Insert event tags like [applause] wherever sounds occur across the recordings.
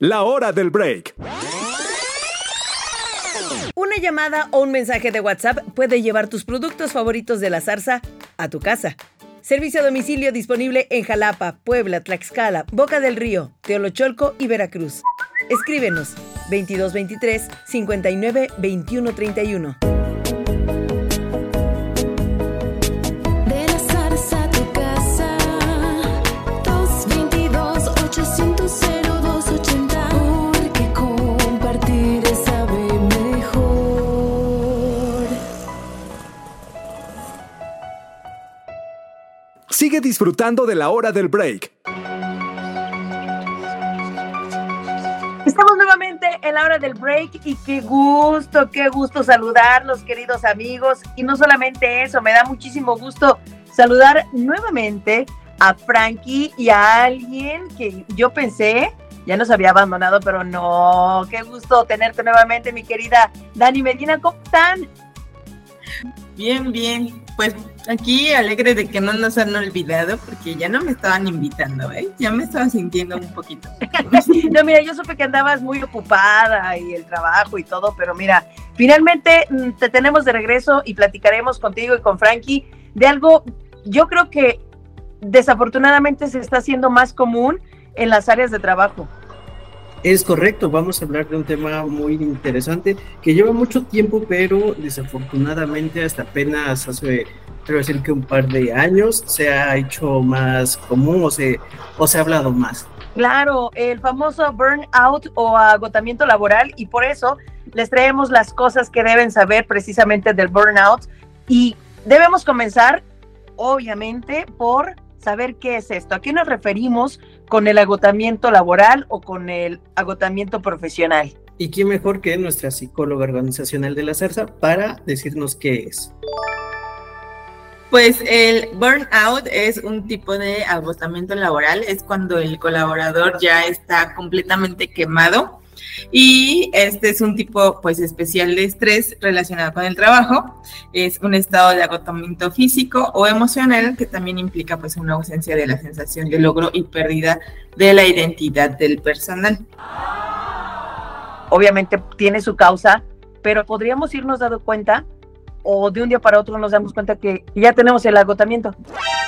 La hora del break. Una llamada o un mensaje de WhatsApp puede llevar tus productos favoritos de la zarza a tu casa. Servicio a domicilio disponible en Jalapa, Puebla, Tlaxcala, Boca del Río, Teolocholco y Veracruz. Escríbenos 2223 59 21 31. Sigue disfrutando de la hora del break. Estamos nuevamente en la hora del break y qué gusto, qué gusto saludarlos, queridos amigos. Y no solamente eso, me da muchísimo gusto saludar nuevamente a Frankie y a alguien que yo pensé ya nos había abandonado, pero no. Qué gusto tenerte nuevamente, mi querida Dani Medina. ¿Cómo están? Bien, bien. Pues aquí alegre de que no nos han olvidado porque ya no me estaban invitando, ¿eh? Ya me estaba sintiendo un poquito. [laughs] No, mira, yo supe que andabas muy ocupada y el trabajo y todo, pero mira, finalmente mm, te tenemos de regreso y platicaremos contigo y con Frankie de algo, yo creo que desafortunadamente se está haciendo más común en las áreas de trabajo. Es correcto, vamos a hablar de un tema muy interesante que lleva mucho tiempo, pero desafortunadamente hasta apenas hace, creo decir que un par de años se ha hecho más común o se, o se ha hablado más. Claro, el famoso burnout o agotamiento laboral y por eso les traemos las cosas que deben saber precisamente del burnout y debemos comenzar obviamente por saber qué es esto. ¿A qué nos referimos con el agotamiento laboral o con el agotamiento profesional? ¿Y quién mejor que nuestra psicóloga organizacional de la CERSA para decirnos qué es? Pues el burnout es un tipo de agotamiento laboral, es cuando el colaborador ya está completamente quemado y este es un tipo pues especial de estrés relacionado con el trabajo, es un estado de agotamiento físico o emocional que también implica pues una ausencia de la sensación de logro y pérdida de la identidad del personal. Obviamente tiene su causa, pero podríamos irnos dando cuenta o de un día para otro nos damos cuenta que ya tenemos el agotamiento.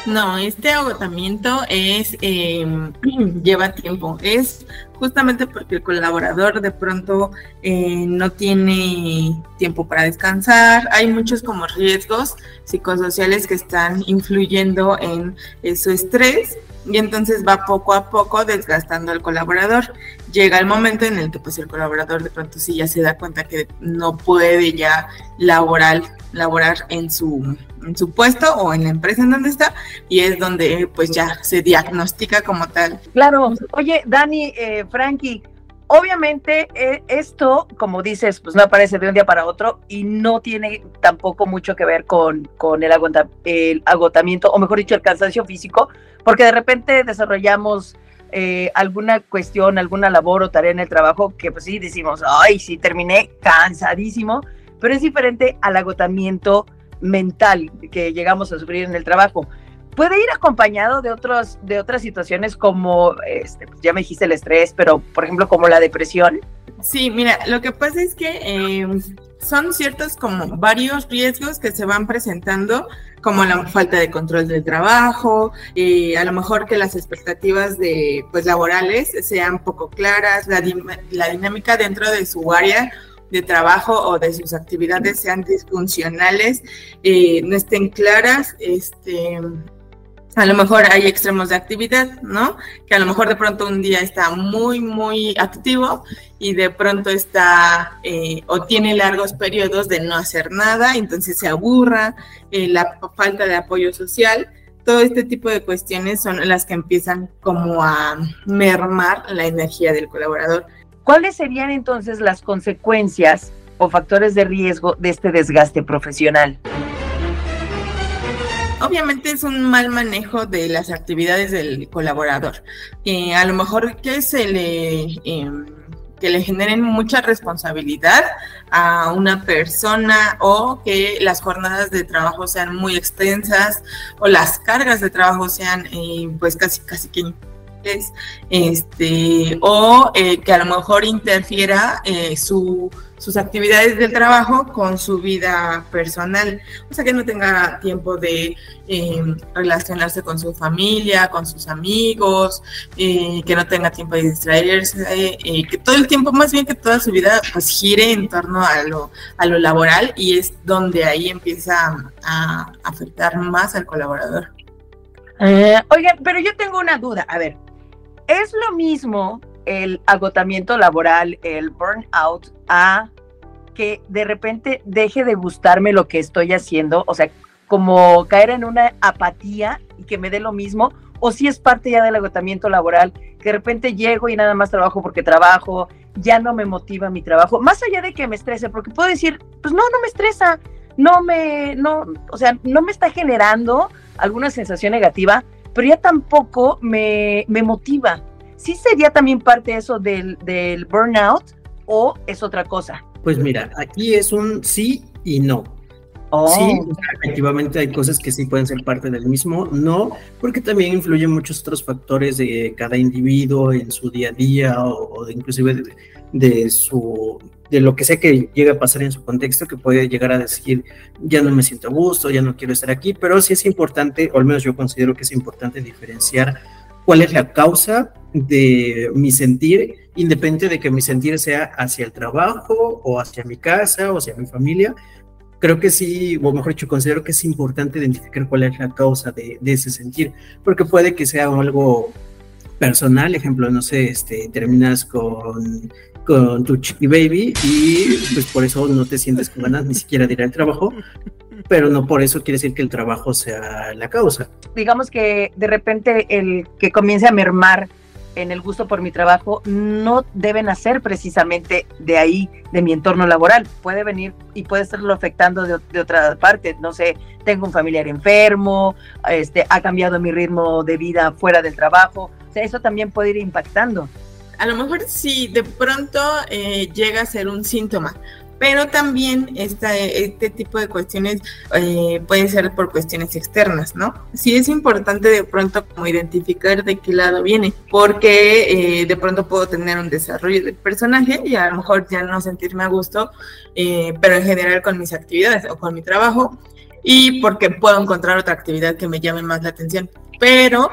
No, este agotamiento es eh, [clears throat] lleva tiempo. Es justamente porque el colaborador de pronto eh, no tiene tiempo para descansar. Hay muchos como riesgos psicosociales que están influyendo en eh, su estrés y entonces va poco a poco desgastando al colaborador. Llega el momento en el que pues el colaborador de pronto sí ya se da cuenta que no puede ya laboral, laborar en su, en su puesto o en la empresa en donde está y es donde pues ya se diagnostica como tal. Claro, oye Dani, eh, Frankie, obviamente eh, esto, como dices, pues no aparece de un día para otro y no tiene tampoco mucho que ver con, con el, agota- el agotamiento, o mejor dicho, el cansancio físico, porque de repente desarrollamos eh, alguna cuestión, alguna labor o tarea en el trabajo que pues sí decimos, ay, sí, terminé cansadísimo, pero es diferente al agotamiento mental que llegamos a sufrir en el trabajo. Puede ir acompañado de, otros, de otras situaciones como, este, pues, ya me dijiste el estrés, pero por ejemplo como la depresión. Sí, mira, lo que pasa es que eh, son ciertos como varios riesgos que se van presentando, como la falta de control del trabajo, eh, a lo mejor que las expectativas de pues laborales sean poco claras, la, la dinámica dentro de su área de trabajo o de sus actividades sean disfuncionales, eh, no estén claras, este a lo mejor hay extremos de actividad, ¿no? Que a lo mejor de pronto un día está muy, muy activo y de pronto está eh, o tiene largos periodos de no hacer nada, entonces se aburra, eh, la falta de apoyo social, todo este tipo de cuestiones son las que empiezan como a mermar la energía del colaborador. ¿Cuáles serían entonces las consecuencias o factores de riesgo de este desgaste profesional? Obviamente es un mal manejo de las actividades del colaborador. Eh, a lo mejor que se le eh, que le generen mucha responsabilidad a una persona o que las jornadas de trabajo sean muy extensas o las cargas de trabajo sean eh, pues casi casi que este, o eh, que a lo mejor interfiera eh, su, sus actividades del trabajo con su vida personal, o sea que no tenga tiempo de eh, relacionarse con su familia, con sus amigos, eh, que no tenga tiempo de distraerse, que todo el tiempo, más bien que toda su vida, pues gire en torno a lo, a lo laboral y es donde ahí empieza a afectar más al colaborador. Eh, oigan, pero yo tengo una duda. A ver, ¿es lo mismo el agotamiento laboral, el burnout, a que de repente deje de gustarme lo que estoy haciendo? O sea, como caer en una apatía y que me dé lo mismo, o si es parte ya del agotamiento laboral, que de repente llego y nada más trabajo porque trabajo, ya no me motiva mi trabajo, más allá de que me estrese, porque puedo decir, pues no, no me estresa, no me, no, o sea, no me está generando alguna sensación negativa, pero ya tampoco me, me motiva. ¿Sí sería también parte eso del, del burnout o es otra cosa? Pues mira, aquí es un sí y no. Oh, Sí, efectivamente hay cosas que sí pueden ser parte del mismo, no, porque también influyen muchos otros factores de cada individuo en su día a día o, o de inclusive de, de su de lo que sea que llegue a pasar en su contexto que puede llegar a decir ya no me siento a gusto, ya no quiero estar aquí, pero sí es importante, o al menos yo considero que es importante diferenciar cuál es la causa de mi sentir, independiente de que mi sentir sea hacia el trabajo o hacia mi casa o hacia mi familia, creo que sí, o mejor dicho, considero que es importante identificar cuál es la causa de, de ese sentir, porque puede que sea algo personal, ejemplo, no sé, este, terminas con, con tu chiqui baby y pues por eso no te sientes con ganas ni siquiera de ir al trabajo, pero no por eso quiere decir que el trabajo sea la causa. digamos que de repente el que comience a mermar en el gusto por mi trabajo no debe nacer precisamente de ahí, de mi entorno laboral. Puede venir y puede estarlo afectando de, de otra parte. No sé, tengo un familiar enfermo, este, ha cambiado mi ritmo de vida fuera del trabajo. O sea, eso también puede ir impactando. A lo mejor sí, de pronto eh, llega a ser un síntoma, pero también esta, este tipo de cuestiones eh, pueden ser por cuestiones externas, ¿no? Sí es importante de pronto como identificar de qué lado viene, porque eh, de pronto puedo tener un desarrollo del personaje y a lo mejor ya no sentirme a gusto, eh, pero en general con mis actividades o con mi trabajo, y porque puedo encontrar otra actividad que me llame más la atención, pero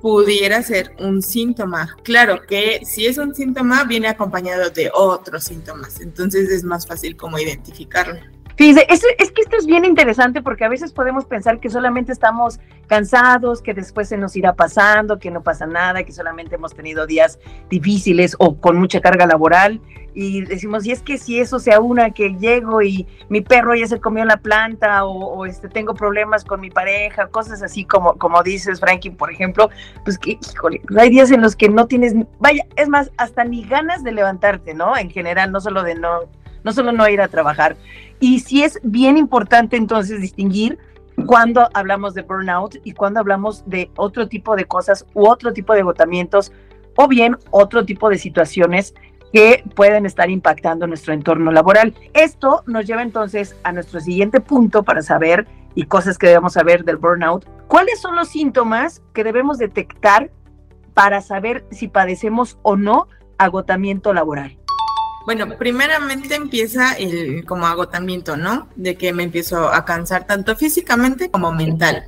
pudiera ser un síntoma. Claro que si es un síntoma, viene acompañado de otros síntomas, entonces es más fácil como identificarlo. Fíjese, es, es que esto es bien interesante porque a veces podemos pensar que solamente estamos cansados, que después se nos irá pasando, que no pasa nada, que solamente hemos tenido días difíciles o con mucha carga laboral. Y decimos, y es que si eso sea una que llego y mi perro ya se comió la planta o, o este, tengo problemas con mi pareja, cosas así como, como dices, Frankie, por ejemplo, pues que, híjole, pues hay días en los que no tienes, vaya, es más, hasta ni ganas de levantarte, ¿no? En general, no solo de no, no solo no ir a trabajar. Y sí es bien importante entonces distinguir cuando hablamos de burnout y cuando hablamos de otro tipo de cosas u otro tipo de agotamientos o bien otro tipo de situaciones que pueden estar impactando nuestro entorno laboral. Esto nos lleva entonces a nuestro siguiente punto para saber y cosas que debemos saber del burnout. ¿Cuáles son los síntomas que debemos detectar para saber si padecemos o no agotamiento laboral? Bueno, primeramente empieza el como agotamiento, ¿no? De que me empiezo a cansar tanto físicamente como mental.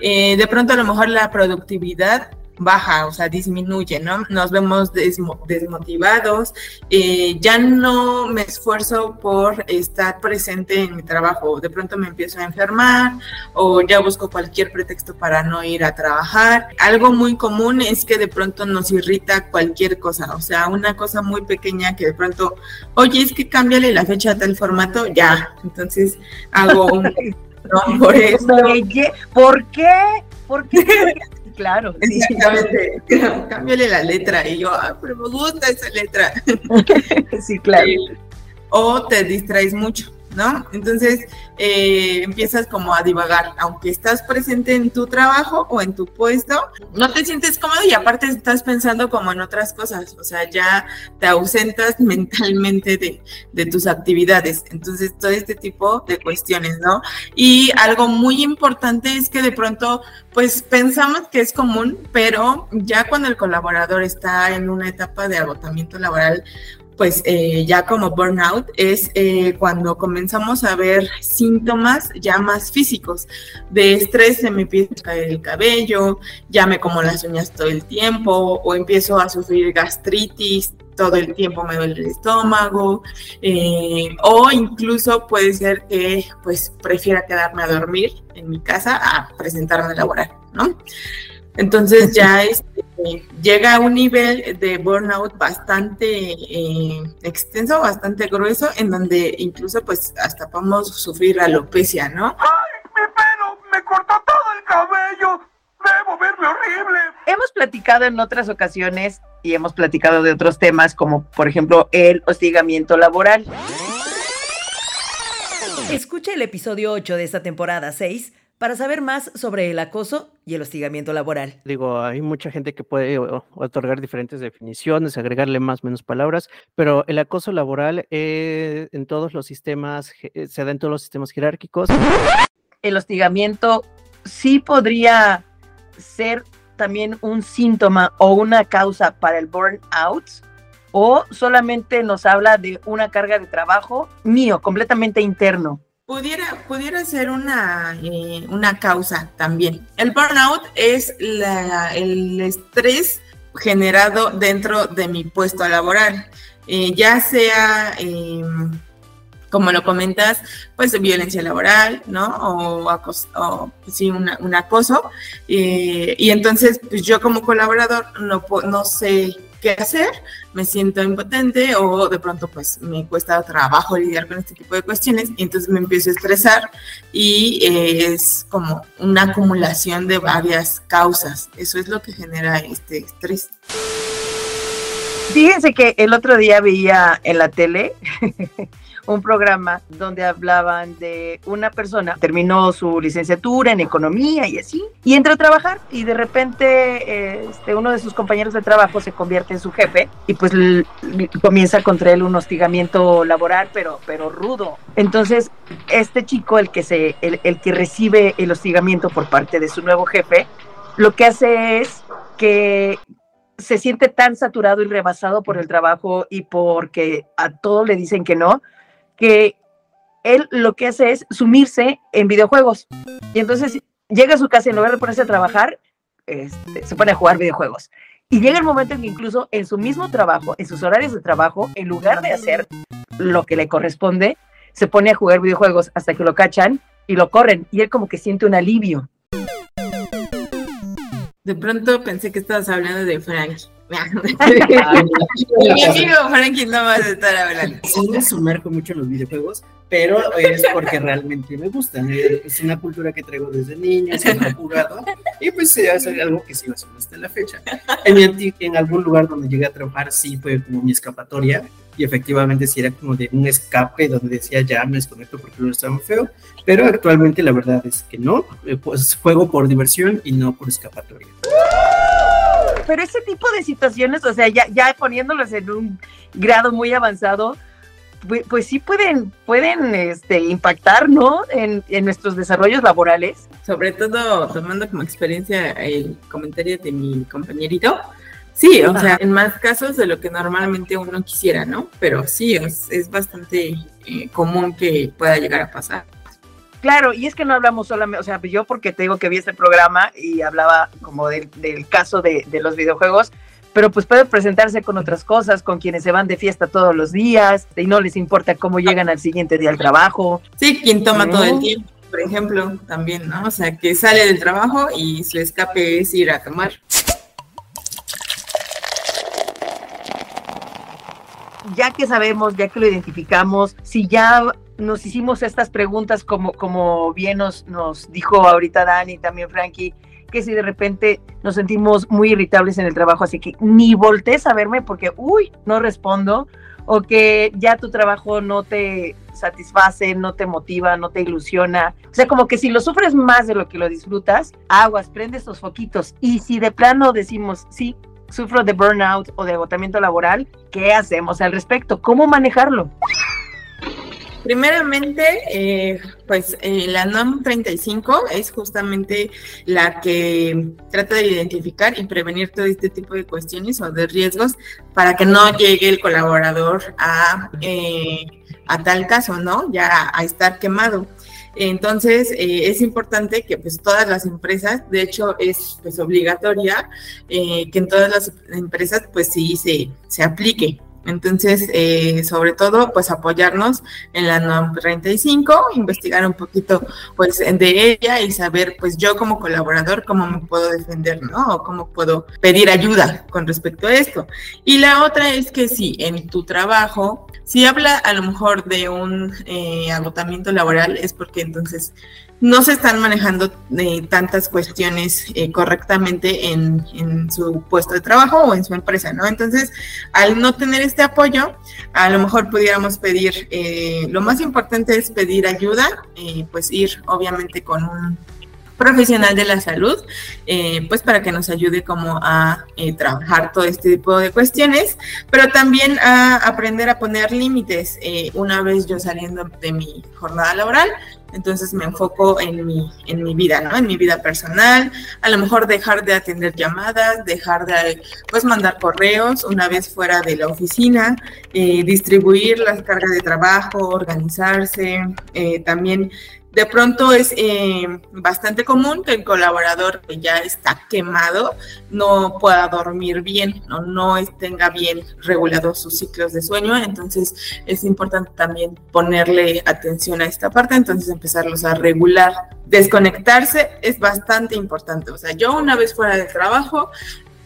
Eh, de pronto a lo mejor la productividad baja, o sea, disminuye, ¿no? Nos vemos desmo desmotivados, eh, ya no me esfuerzo por estar presente en mi trabajo, de pronto me empiezo a enfermar o ya busco cualquier pretexto para no ir a trabajar. Algo muy común es que de pronto nos irrita cualquier cosa, o sea, una cosa muy pequeña que de pronto, oye, es que cámbiale la fecha a tal formato, ya, entonces hago un... [laughs] No, por eso. ¿Por qué? ¿Por qué? Claro, sí. Exactamente. Cámbiale la letra. Y yo, ah, pero me gusta esa letra. [laughs] sí, claro. O te distraes mucho. ¿No? Entonces eh, empiezas como a divagar, aunque estás presente en tu trabajo o en tu puesto, no te sientes cómodo y aparte estás pensando como en otras cosas, o sea, ya te ausentas [laughs] mentalmente de, de tus actividades. Entonces, todo este tipo de cuestiones, ¿no? Y algo muy importante es que de pronto, pues pensamos que es común, pero ya cuando el colaborador está en una etapa de agotamiento laboral, pues eh, ya como burnout es eh, cuando comenzamos a ver síntomas ya más físicos de estrés, se me empieza a caer el cabello, ya me como las uñas todo el tiempo o empiezo a sufrir gastritis, todo el tiempo me duele el estómago eh, o incluso puede ser que pues prefiera quedarme a dormir en mi casa a presentarme a laborar, ¿no? Entonces ya [laughs] este, llega a un nivel de burnout bastante eh, extenso, bastante grueso, en donde incluso pues hasta podemos sufrir alopecia, ¿no? ¡Ay, mi pelo! ¡Me cortó todo el cabello! ¡Debo verme horrible! Hemos platicado en otras ocasiones y hemos platicado de otros temas como por ejemplo el hostigamiento laboral. Escucha el episodio 8 de esta temporada 6 para saber más sobre el acoso y el hostigamiento laboral. Digo, hay mucha gente que puede o- otorgar diferentes definiciones, agregarle más o menos palabras, pero el acoso laboral eh, en todos los sistemas, eh, se da en todos los sistemas jerárquicos. El hostigamiento sí podría ser también un síntoma o una causa para el burnout o solamente nos habla de una carga de trabajo mío, completamente interno. Pudiera, pudiera ser una, eh, una causa también. El burnout es la- el estrés generado dentro de mi puesto laboral, Eh, ya sea, eh, como lo comentas, pues violencia laboral, ¿no? O, acos- o, sí, una- un acoso. Eh, y entonces, pues yo como colaborador no, no sé qué hacer, me siento impotente o de pronto pues me cuesta trabajo lidiar con este tipo de cuestiones y entonces me empiezo a estresar y eh, es como una acumulación de varias causas. Eso es lo que genera este estrés. Fíjense que el otro día veía en la tele [laughs] un programa donde hablaban de una persona, terminó su licenciatura en economía y así, y entra a trabajar y de repente este, uno de sus compañeros de trabajo se convierte en su jefe y pues comienza contra él un hostigamiento laboral, pero, pero rudo. Entonces, este chico, el que, se, el, el que recibe el hostigamiento por parte de su nuevo jefe, lo que hace es que se siente tan saturado y rebasado por el trabajo y porque a todo le dicen que no, que él lo que hace es sumirse en videojuegos. Y entonces llega a su casa y en lugar de ponerse a trabajar, este, se pone a jugar videojuegos. Y llega el momento en que incluso en su mismo trabajo, en sus horarios de trabajo, en lugar de hacer lo que le corresponde, se pone a jugar videojuegos hasta que lo cachan y lo corren. Y él como que siente un alivio. De pronto pensé que estabas hablando de Frank. [laughs] Mi amigo Frankie no vas a estar hablando. Sí me sumerjo mucho en los videojuegos, pero es porque realmente me gustan. Eh, Es una cultura que traigo desde niño, siempre he jugado, y pues sí, es algo que sigo haciendo hasta la fecha. En, en algún lugar donde llegué a trabajar, sí fue como mi escapatoria, y efectivamente sí era como de un escape donde decía ya me desconecto porque no estaba muy feo, pero actualmente la verdad es que no, eh, pues juego por diversión y no por escapatoria. Pero ese tipo de situaciones, o sea, ya, ya poniéndolos en un grado muy avanzado, pues, pues sí pueden, pueden este, impactar, ¿no? En, en nuestros desarrollos laborales. Sobre todo tomando como experiencia el comentario de mi compañerito. Sí, o sea, en más casos de lo que normalmente uno quisiera, ¿no? Pero sí, es, es bastante eh, común que pueda llegar a pasar. Claro, y es que no hablamos solamente, o sea, yo porque te digo que vi este programa y hablaba como del, del caso de, de los videojuegos, pero pues puede presentarse con otras cosas, con quienes se van de fiesta todos los días y no les importa cómo llegan al siguiente día al trabajo. Sí, quien toma No. todo el tiempo, por ejemplo, también, ¿no? O sea, que sale del trabajo y su escape es ir a tomar. ya que sabemos, ya que lo identificamos, si ya nos hicimos estas preguntas como, como bien nos, nos dijo ahorita Dani también Frankie, que si de repente nos sentimos muy irritables en el trabajo, así que ni voltees a verme porque, uy, no respondo, o que ya tu trabajo no te, satisface, no te motiva, no te ilusiona. O sea, como que si lo sufres más de lo que lo disfrutas, aguas, prende estos foquitos. Y si de plano decimos, sí, sufro de burnout o de agotamiento laboral, ¿qué hacemos al respecto? ¿Cómo manejarlo? Primeramente, eh, pues eh, la NOM 35 es justamente la que trata de identificar y prevenir todo este tipo de cuestiones o de riesgos para que no llegue el colaborador a, eh, a tal caso, ¿no? Ya a estar quemado. Entonces, eh, es importante que pues todas las empresas, de hecho es pues obligatoria eh, que en todas las empresas pues sí se, se aplique. Entonces, eh, sobre todo, pues apoyarnos en la NOM 35, investigar un poquito, pues, de ella y saber, pues, yo como colaborador, cómo me puedo defender, ¿no? O cómo puedo pedir ayuda con respecto a esto. Y la otra es que si en tu trabajo, si habla a lo mejor de un eh, agotamiento laboral, es porque entonces no se están manejando eh, tantas cuestiones eh, correctamente en, en, su puesto de trabajo o en su empresa, ¿no? Entonces, al no tener este apoyo, a lo mejor pudiéramos pedir, eh, lo más importante es pedir ayuda, pues ir obviamente con un profesional de la salud, eh, pues para que nos ayude como a eh, trabajar todo este tipo de cuestiones, pero también a aprender a poner límites. Eh, una vez yo saliendo de mi jornada laboral, entonces me enfoco en mi, en mi vida, ¿no? En mi vida personal, a lo mejor dejar de atender llamadas, dejar de, pues, mandar correos una vez fuera de la oficina, distribuir las cargas de trabajo, organizarse, también de pronto es eh, bastante común que el colaborador que ya está quemado no pueda dormir bien, no, no tenga bien regulados sus ciclos de sueño, entonces es importante también ponerle atención a esta parte, entonces empezarlos a regular. Desconectarse es bastante importante, o sea, yo una vez fuera de trabajo,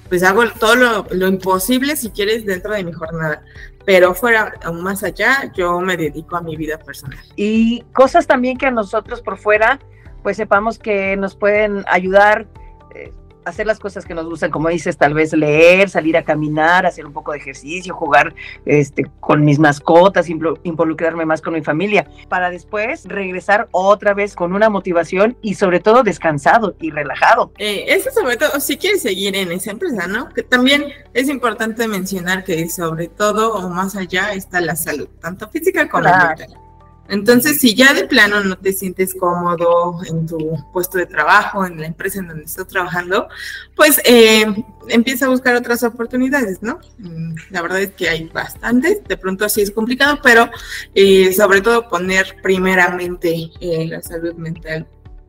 pues hago todo lo, lo imposible si quieres dentro de mi jornada, pero fuera aún más allá, yo me dedico a mi vida personal. Y cosas también que a nosotros por fuera, pues sepamos que nos pueden ayudar. Eh, hacer las cosas que nos gustan, como dices, tal vez leer, salir a caminar, hacer un poco de ejercicio, jugar este, con mis mascotas, involucrarme más con mi familia, para después regresar otra vez con una motivación y sobre todo descansado y relajado. Eh, eso sobre todo, si quieres seguir en esa empresa, ¿no? Que también es importante mencionar que sobre todo o más allá está la salud, tanto física como claro. mental. Entonces, si ya de plano no te sientes cómodo en tu puesto de trabajo, en la empresa en donde estás trabajando, pues eh, empieza a buscar otras oportunidades, ¿no? Mm, la verdad es que hay bastantes, de pronto así es complicado, pero eh, sobre todo poner primeramente eh, la salud mental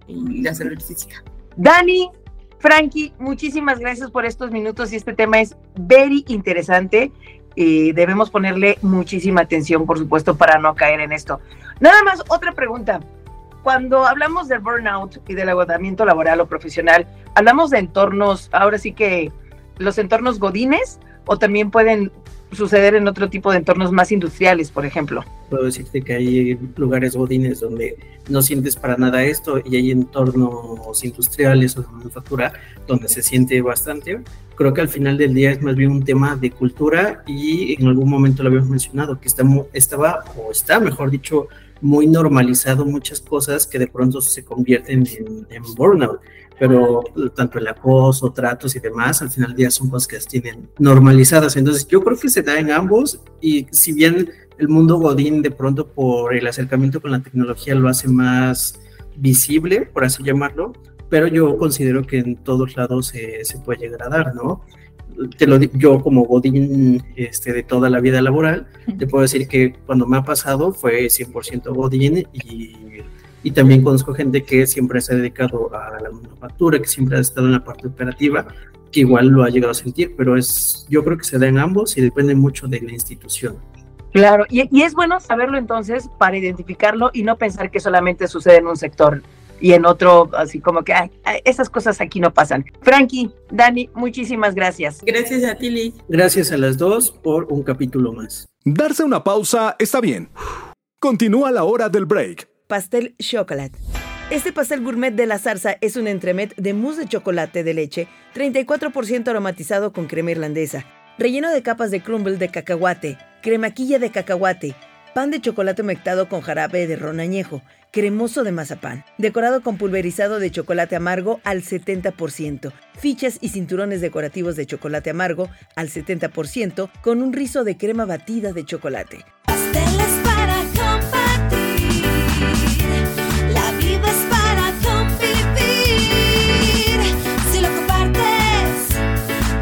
y la salud física. Dani, Frankie, muchísimas gracias por estos minutos y este tema es very interesante. Y debemos ponerle muchísima atención, por supuesto, para no caer en esto. Nada más, otra pregunta. Cuando hablamos del burnout y del agotamiento laboral o profesional, ¿hablamos de entornos, ahora sí que los entornos godines o también pueden suceder en otro tipo de entornos más industriales, por ejemplo? Puedo decirte que hay lugares godines donde no sientes para nada esto y hay entornos industriales o de manufactura donde se siente bastante. Creo que al final del día es más bien un tema de cultura y en algún momento lo habíamos mencionado, que estamos, estaba o está, mejor dicho, muy normalizado muchas cosas que de pronto se convierten en, en, burnout, pero tanto el acoso, tratos y demás, al final del día son cosas que las tienen normalizadas. Entonces yo creo que se da en ambos y si bien el mundo Godín de pronto por el acercamiento con la tecnología lo hace más visible, por así llamarlo, pero yo considero que en todos lados se, se puede llegar a dar, ¿no? te lo yo como Godín este, de toda la vida laboral, te puedo decir que cuando me ha pasado fue 100% Godín y, y, también conozco gente que siempre se ha dedicado a la manufactura, que siempre ha estado en la parte operativa, que igual lo ha llegado a sentir, pero es yo creo que se da en ambos y depende mucho de la institución. Claro, y, y es bueno saberlo entonces para identificarlo y no pensar que solamente sucede en un sector y en otro así como que ay, esas cosas aquí no pasan. Frankie, Dani, muchísimas gracias. Gracias a ti, Liz. Gracias a las dos por un capítulo más. Darse una pausa está bien. Continúa la hora del break. Pastel Chocolate. Este pastel gourmet de la zarza es un entremet de mousse de chocolate de leche, 34% aromatizado con crema irlandesa, relleno de capas de crumble de cacahuate, cremaquilla de cacahuate, pan de chocolate humectado con jarabe de ron añejo, cremoso de mazapán, decorado con pulverizado de chocolate amargo al 70%, fichas y cinturones decorativos de chocolate amargo al 70%, con un rizo de crema batida de chocolate. Pasteles para compartir. La vida es para convivir. Si lo compartes,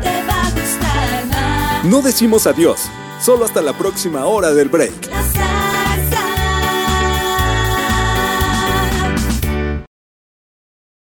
te va a gustar más. No decimos adiós, solo hasta la próxima hora del break.